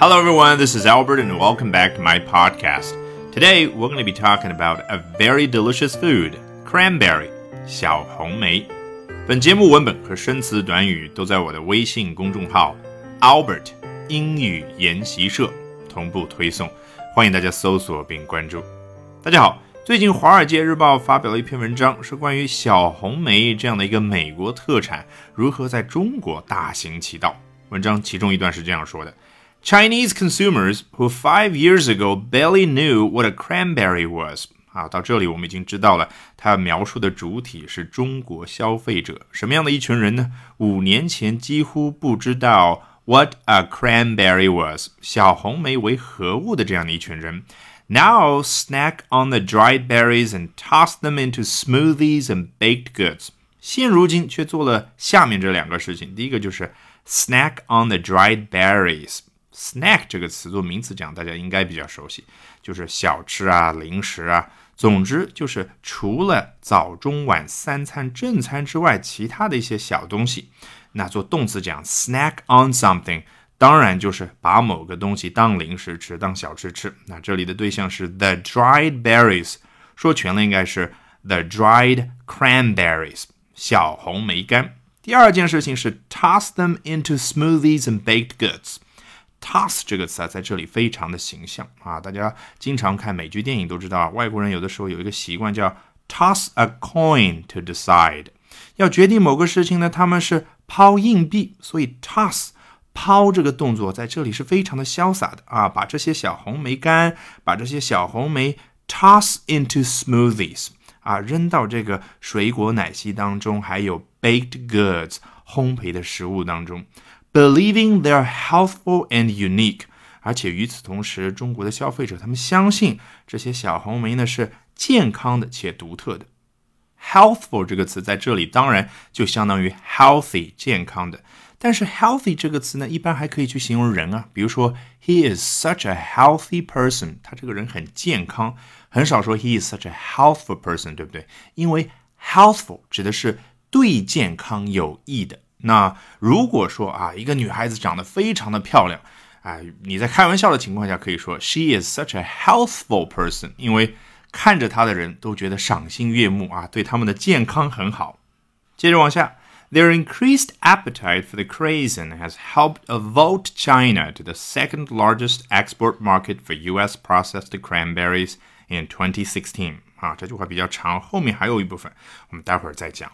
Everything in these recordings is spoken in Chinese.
Hello, everyone. This is Albert, and welcome back to my podcast. Today, we're going to be talking about a very delicious food cranberry 小红莓。本节目文本和生词短语都在我的微信公众号 Albert 英语研习社同步推送，欢迎大家搜索并关注。大家好，最近《华尔街日报》发表了一篇文章，是关于小红莓这样的一个美国特产如何在中国大行其道。文章其中一段是这样说的。Chinese consumers who five years ago barely knew what a cranberry was 啊，到这里我们已经知道了，它描述的主体是中国消费者，什么样的一群人呢？五年前几乎不知道 what a cranberry was 小红莓为何物的这样的一群人，now snack on the dried berries and toss them into smoothies and baked goods，现如今却做了下面这两个事情，第一个就是 snack on the dried berries。 Snack 这个词做名词讲，大家应该比较熟悉，就是小吃啊、零食啊，总之就是除了早中晚三餐正餐之外，其他的一些小东西。那做动词讲 snack on something，当然就是把某个东西当零食吃、当小吃吃。那这里的对象是 the dried berries，说全了应该是 the dried cranberries，小红梅干。第二件事情是 toss them into smoothies and baked goods。Toss 这个词啊，在这里非常的形象啊！大家经常看美剧电影都知道，外国人有的时候有一个习惯叫 toss a coin to decide，要决定某个事情呢，他们是抛硬币，所以 toss 抛这个动作在这里是非常的潇洒的啊！把这些小红莓干，把这些小红莓 toss into smoothies 啊，扔到这个水果奶昔当中，还有 baked goods 烘焙的食物当中。Believing they are healthful and unique，而且与此同时，中国的消费者他们相信这些小红莓呢是健康的且独特的。Healthful 这个词在这里当然就相当于 healthy 健康的，但是 healthy 这个词呢，一般还可以去形容人啊，比如说 He is such a healthy person，他这个人很健康，很少说 He is such a healthful person，对不对？因为 healthful 指的是对健康有益的。那如果说啊，一个女孩子长得非常的漂亮，啊，你在开玩笑的情况下可以说 she is such a healthful person，因为看着她的人都觉得赏心悦目啊，对他们的健康很好。接着往下，their increased appetite for the craisin has helped vault China to the second largest export market for U.S. processed cranberries in 2016。啊，这句话比较长，后面还有一部分，我们待会儿再讲。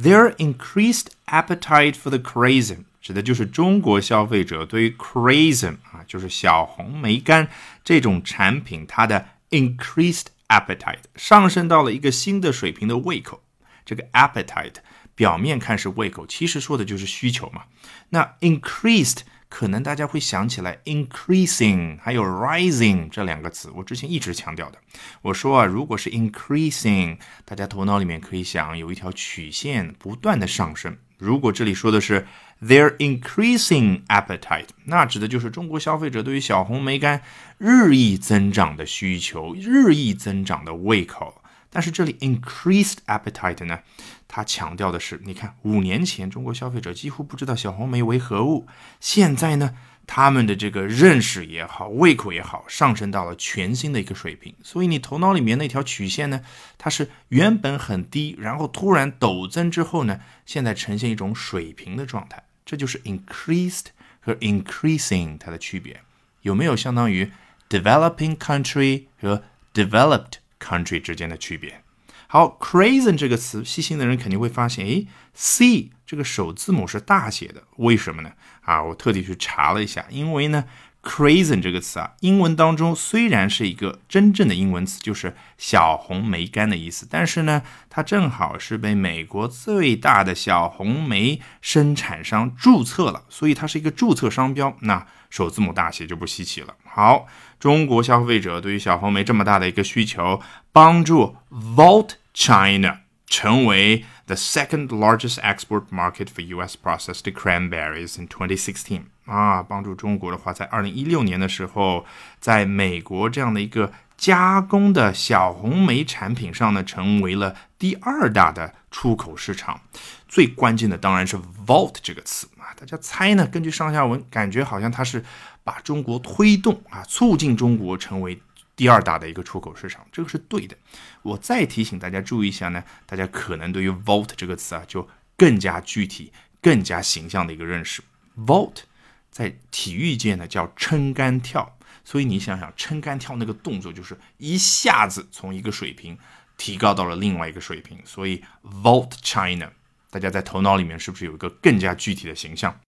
Their increased appetite for the craisin 指的就是中国消费者对于 craisin 啊，就是小红梅干这种产品，它的 increased appetite 上升到了一个新的水平的胃口。这个 appetite 表面看是胃口，其实说的就是需求嘛。那 increased 可能大家会想起来 increasing 还有 rising 这两个词，我之前一直强调的。我说啊，如果是 increasing，大家头脑里面可以想有一条曲线不断的上升。如果这里说的是 their increasing appetite，那指的就是中国消费者对于小红梅干日益增长的需求，日益增长的胃口。但是这里 increased appetite 呢，它强调的是，你看五年前中国消费者几乎不知道小红莓为何物，现在呢，他们的这个认识也好，胃口也好，上升到了全新的一个水平。所以你头脑里面那条曲线呢，它是原本很低，然后突然陡增之后呢，现在呈现一种水平的状态。这就是 increased 和 increasing 它的区别，有没有相当于 developing country 和 developed？Country 之间的区别。好，crazy 这个词，细心的人肯定会发现，诶 c 这个首字母是大写的，为什么呢？啊，我特地去查了一下，因为呢，craisin 这个词啊，英文当中虽然是一个真正的英文词，就是小红莓干的意思，但是呢，它正好是被美国最大的小红莓生产商注册了，所以它是一个注册商标。那首字母大写就不稀奇了。好，中国消费者对于小红莓这么大的一个需求，帮助 Vault China 成为 the second largest export market for U.S. processed cranberries in 2016啊，帮助中国的话，在二零一六年的时候，在美国这样的一个加工的小红莓产品上呢，成为了第二大的出口市场。最关键的当然是 Vault 这个词啊，大家猜呢？根据上下文，感觉好像它是把中国推动啊，促进中国成为第二大的一个出口市场，这个是对的。我再提醒大家注意一下呢，大家可能对于 vault 这个词啊，就更加具体、更加形象的一个认识。vault 在体育界呢叫撑杆跳，所以你想想，撑杆跳那个动作就是一下子从一个水平提高到了另外一个水平，所以 vault China。大家在头脑里面是不是有一个更加具体的形象？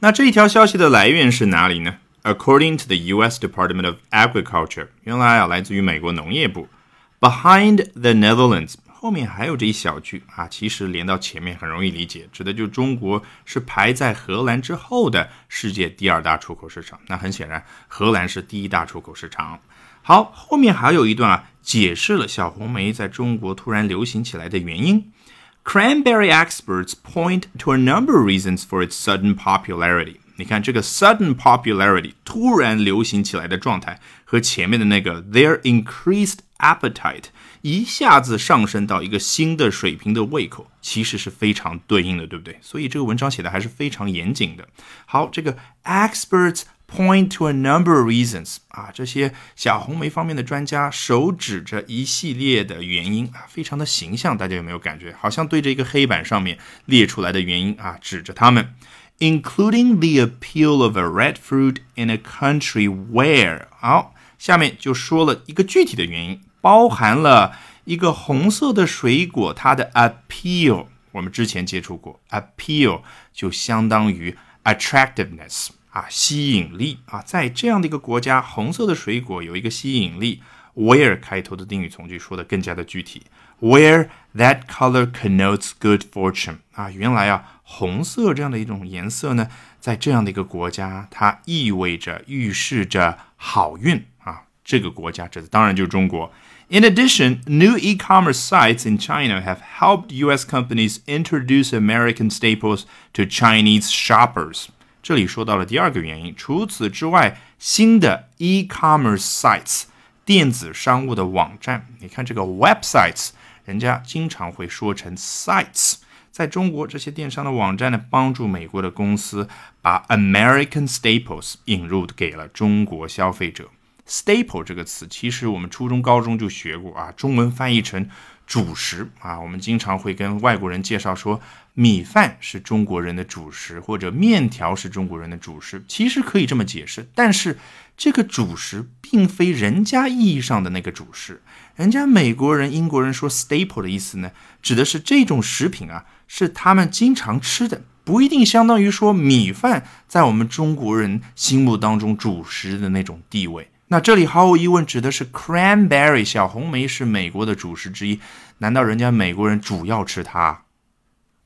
那这一条消息的来源是哪里呢？According to the U.S. Department of Agriculture，原来啊来自于美国农业部。Behind the Netherlands，后面还有这一小句啊，其实连到前面很容易理解，指的就中国是排在荷兰之后的世界第二大出口市场。那很显然，荷兰是第一大出口市场。好，后面还有一段啊，解释了小红莓在中国突然流行起来的原因。Cranberry experts point to a number of reasons for its sudden popularity。你看这个 sudden popularity 突然流行起来的状态，和前面的那个 their increased appetite 一下子上升到一个新的水平的胃口，其实是非常对应的，对不对？所以这个文章写的还是非常严谨的。好，这个 experts。Point to a number of reasons 啊，这些小红莓方面的专家手指着一系列的原因啊，非常的形象，大家有没有感觉？好像对着一个黑板上面列出来的原因啊，指着他们，including the appeal of a red fruit in a country where 好，下面就说了一个具体的原因，包含了一个红色的水果它的 appeal，我们之前接触过，appeal 就相当于 attractiveness。啊，吸引力啊，在这样的一个国家，红色的水果有一个吸引力。Where 开头的定语从句说的更加的具体，Where that color connotes good fortune 啊，原来啊，红色这样的一种颜色呢，在这样的一个国家，它意味着预示着好运啊。这个国家指的当然就是中国。In addition, new e-commerce sites in China have helped U.S. companies introduce American staples to Chinese shoppers. 这里说到了第二个原因。除此之外，新的 e-commerce sites 电子商务的网站，你看这个 websites，人家经常会说成 sites。在中国，这些电商的网站呢，帮助美国的公司把 American staples 引入给了中国消费者。 Staple 这个词，其实我们初中、高中就学过啊，中文翻译成主食啊。我们经常会跟外国人介绍说。米饭是中国人的主食，或者面条是中国人的主食，其实可以这么解释。但是这个主食并非人家意义上的那个主食。人家美国人、英国人说 staple 的意思呢，指的是这种食品啊，是他们经常吃的，不一定相当于说米饭在我们中国人心目当中主食的那种地位。那这里毫无疑问指的是 cranberry 小红莓是美国的主食之一。难道人家美国人主要吃它？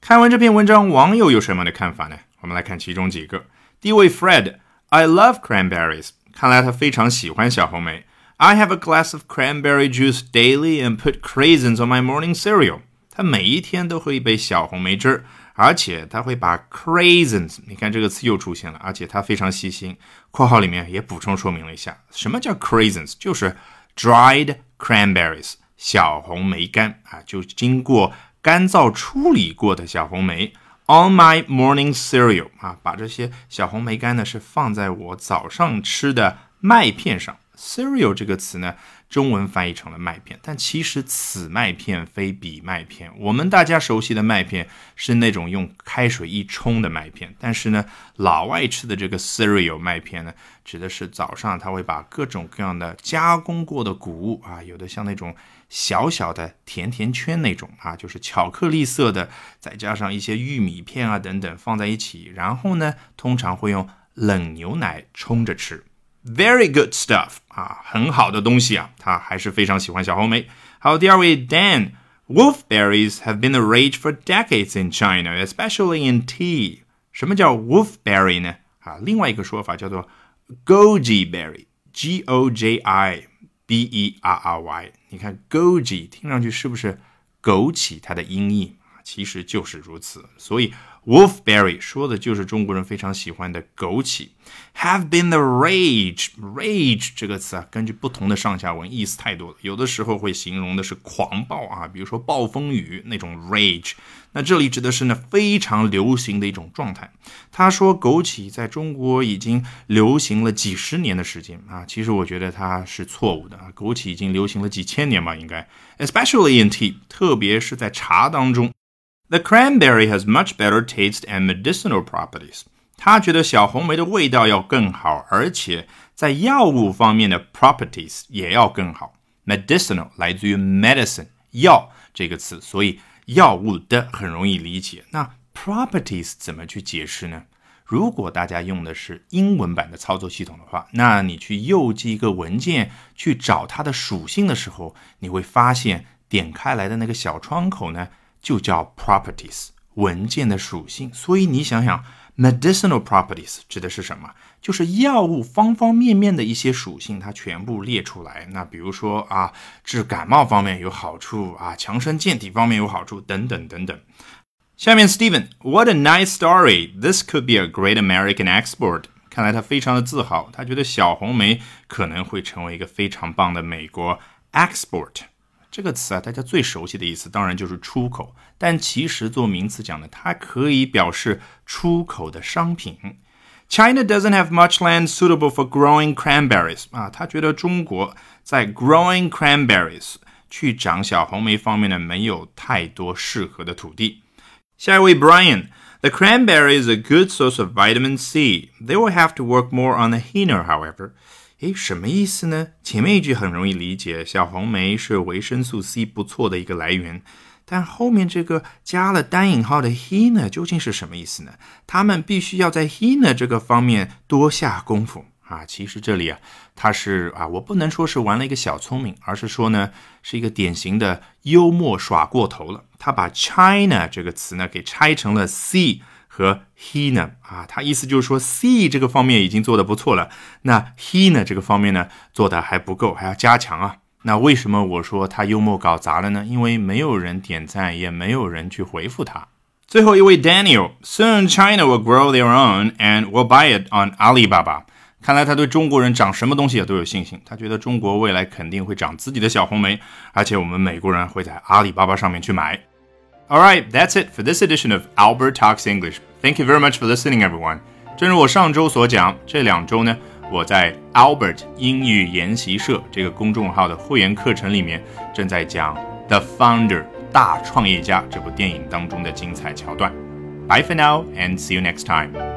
看完这篇文章，网友有什么样的看法呢？我们来看其中几个。第一位 Fred，I love cranberries，看来他非常喜欢小红莓。I have a glass of cranberry juice daily and put craisins on my morning cereal。他每一天都喝一杯小红莓汁，而且他会把 craisins，你看这个词又出现了，而且他非常细心。括号里面也补充说明了一下，什么叫 craisins，就是 dried cranberries，小红莓干啊，就经过。干燥处理过的小红莓，on my morning cereal 啊，把这些小红莓干呢是放在我早上吃的麦片上。Cereal 这个词呢，中文翻译成了麦片，但其实此麦片非彼麦片。我们大家熟悉的麦片是那种用开水一冲的麦片，但是呢，老外吃的这个 cereal 麦片呢，指的是早上他会把各种各样的加工过的谷物啊，有的像那种。小小的甜甜圈那种啊，就是巧克力色的，再加上一些玉米片啊等等放在一起，然后呢，通常会用冷牛奶冲着吃。Very good stuff 啊，很好的东西啊，他还是非常喜欢小红莓。好，第二位 Dan，wolfberries have been a rage for decades in China, especially in tea。什么叫 wolfberry 呢？啊，另外一个说法叫做 goji berry，G O J I。B E R R Y，你看 goji 听上去是不是枸杞它的音译其实就是如此。所以 Wolfberry 说的就是中国人非常喜欢的枸杞。Have been the rage. Rage 这个词啊，根据不同的上下文意思太多了。有的时候会形容的是狂暴啊，比如说暴风雨那种 rage。那这里指的是呢非常流行的一种状态。他说枸杞在中国已经流行了几十年的时间啊，其实我觉得他是错误的啊，枸杞已经流行了几千年吧，应该。Especially in tea，特别是在茶当中。The cranberry has much better taste and medicinal properties. 他觉得小红莓的味道要更好，而且在药物方面的 properties 也要更好。Medicinal 来自于 medicine 药这个词，所以药物的很容易理解。那 properties 怎么去解释呢？如果大家用的是英文版的操作系统的话，那你去右击一个文件去找它的属性的时候，你会发现点开来的那个小窗口呢，就叫 properties 文件的属性。所以你想想。Medicinal properties 指的是什么？就是药物方方面面的一些属性，它全部列出来。那比如说啊，治感冒方面有好处啊，强身健体方面有好处，等等等等。下面 Steven，What a nice story! This could be a great American export. 看来他非常的自豪，他觉得小红莓可能会成为一个非常棒的美国 export。这个词啊，大家最熟悉的意思当然就是出口，但其实做名词讲呢，它可以表示出口的商品。China doesn't have much land suitable for growing cranberries 啊，他觉得中国在 growing cranberries 去长小红莓方面呢，没有太多适合的土地。下一位 Brian，The cranberry is a good source of vitamin C. They will have to work more on the henna, however. 诶，什么意思呢？前面一句很容易理解，小红莓是维生素 C 不错的一个来源，但后面这个加了单引号的 He 呢究竟是什么意思呢？他们必须要在 He 呢这个方面多下功夫啊！其实这里啊，他是啊，我不能说是玩了一个小聪明，而是说呢，是一个典型的幽默耍过头了。他把 China 这个词呢给拆成了 C。和 he 呢啊，他意思就是说，C 这个方面已经做得不错了，那 he 呢这个方面呢做的还不够，还要加强啊。那为什么我说他幽默搞砸了呢？因为没有人点赞，也没有人去回复他。最后一位 Daniel，Soon China will grow their own and will buy it on Alibaba。看来他对中国人长什么东西也都有信心，他觉得中国未来肯定会长自己的小红梅，而且我们美国人会在阿里巴巴上面去买。All right, that's it for this edition of Albert Talks English. Thank you very much for listening, everyone. 正如我上周所讲，这两周呢，我在 Albert 英语研习社这个公众号的会员课程里面，正在讲《The Founder》大创业家这部电影当中的精彩桥段。Bye for now, and see you next time.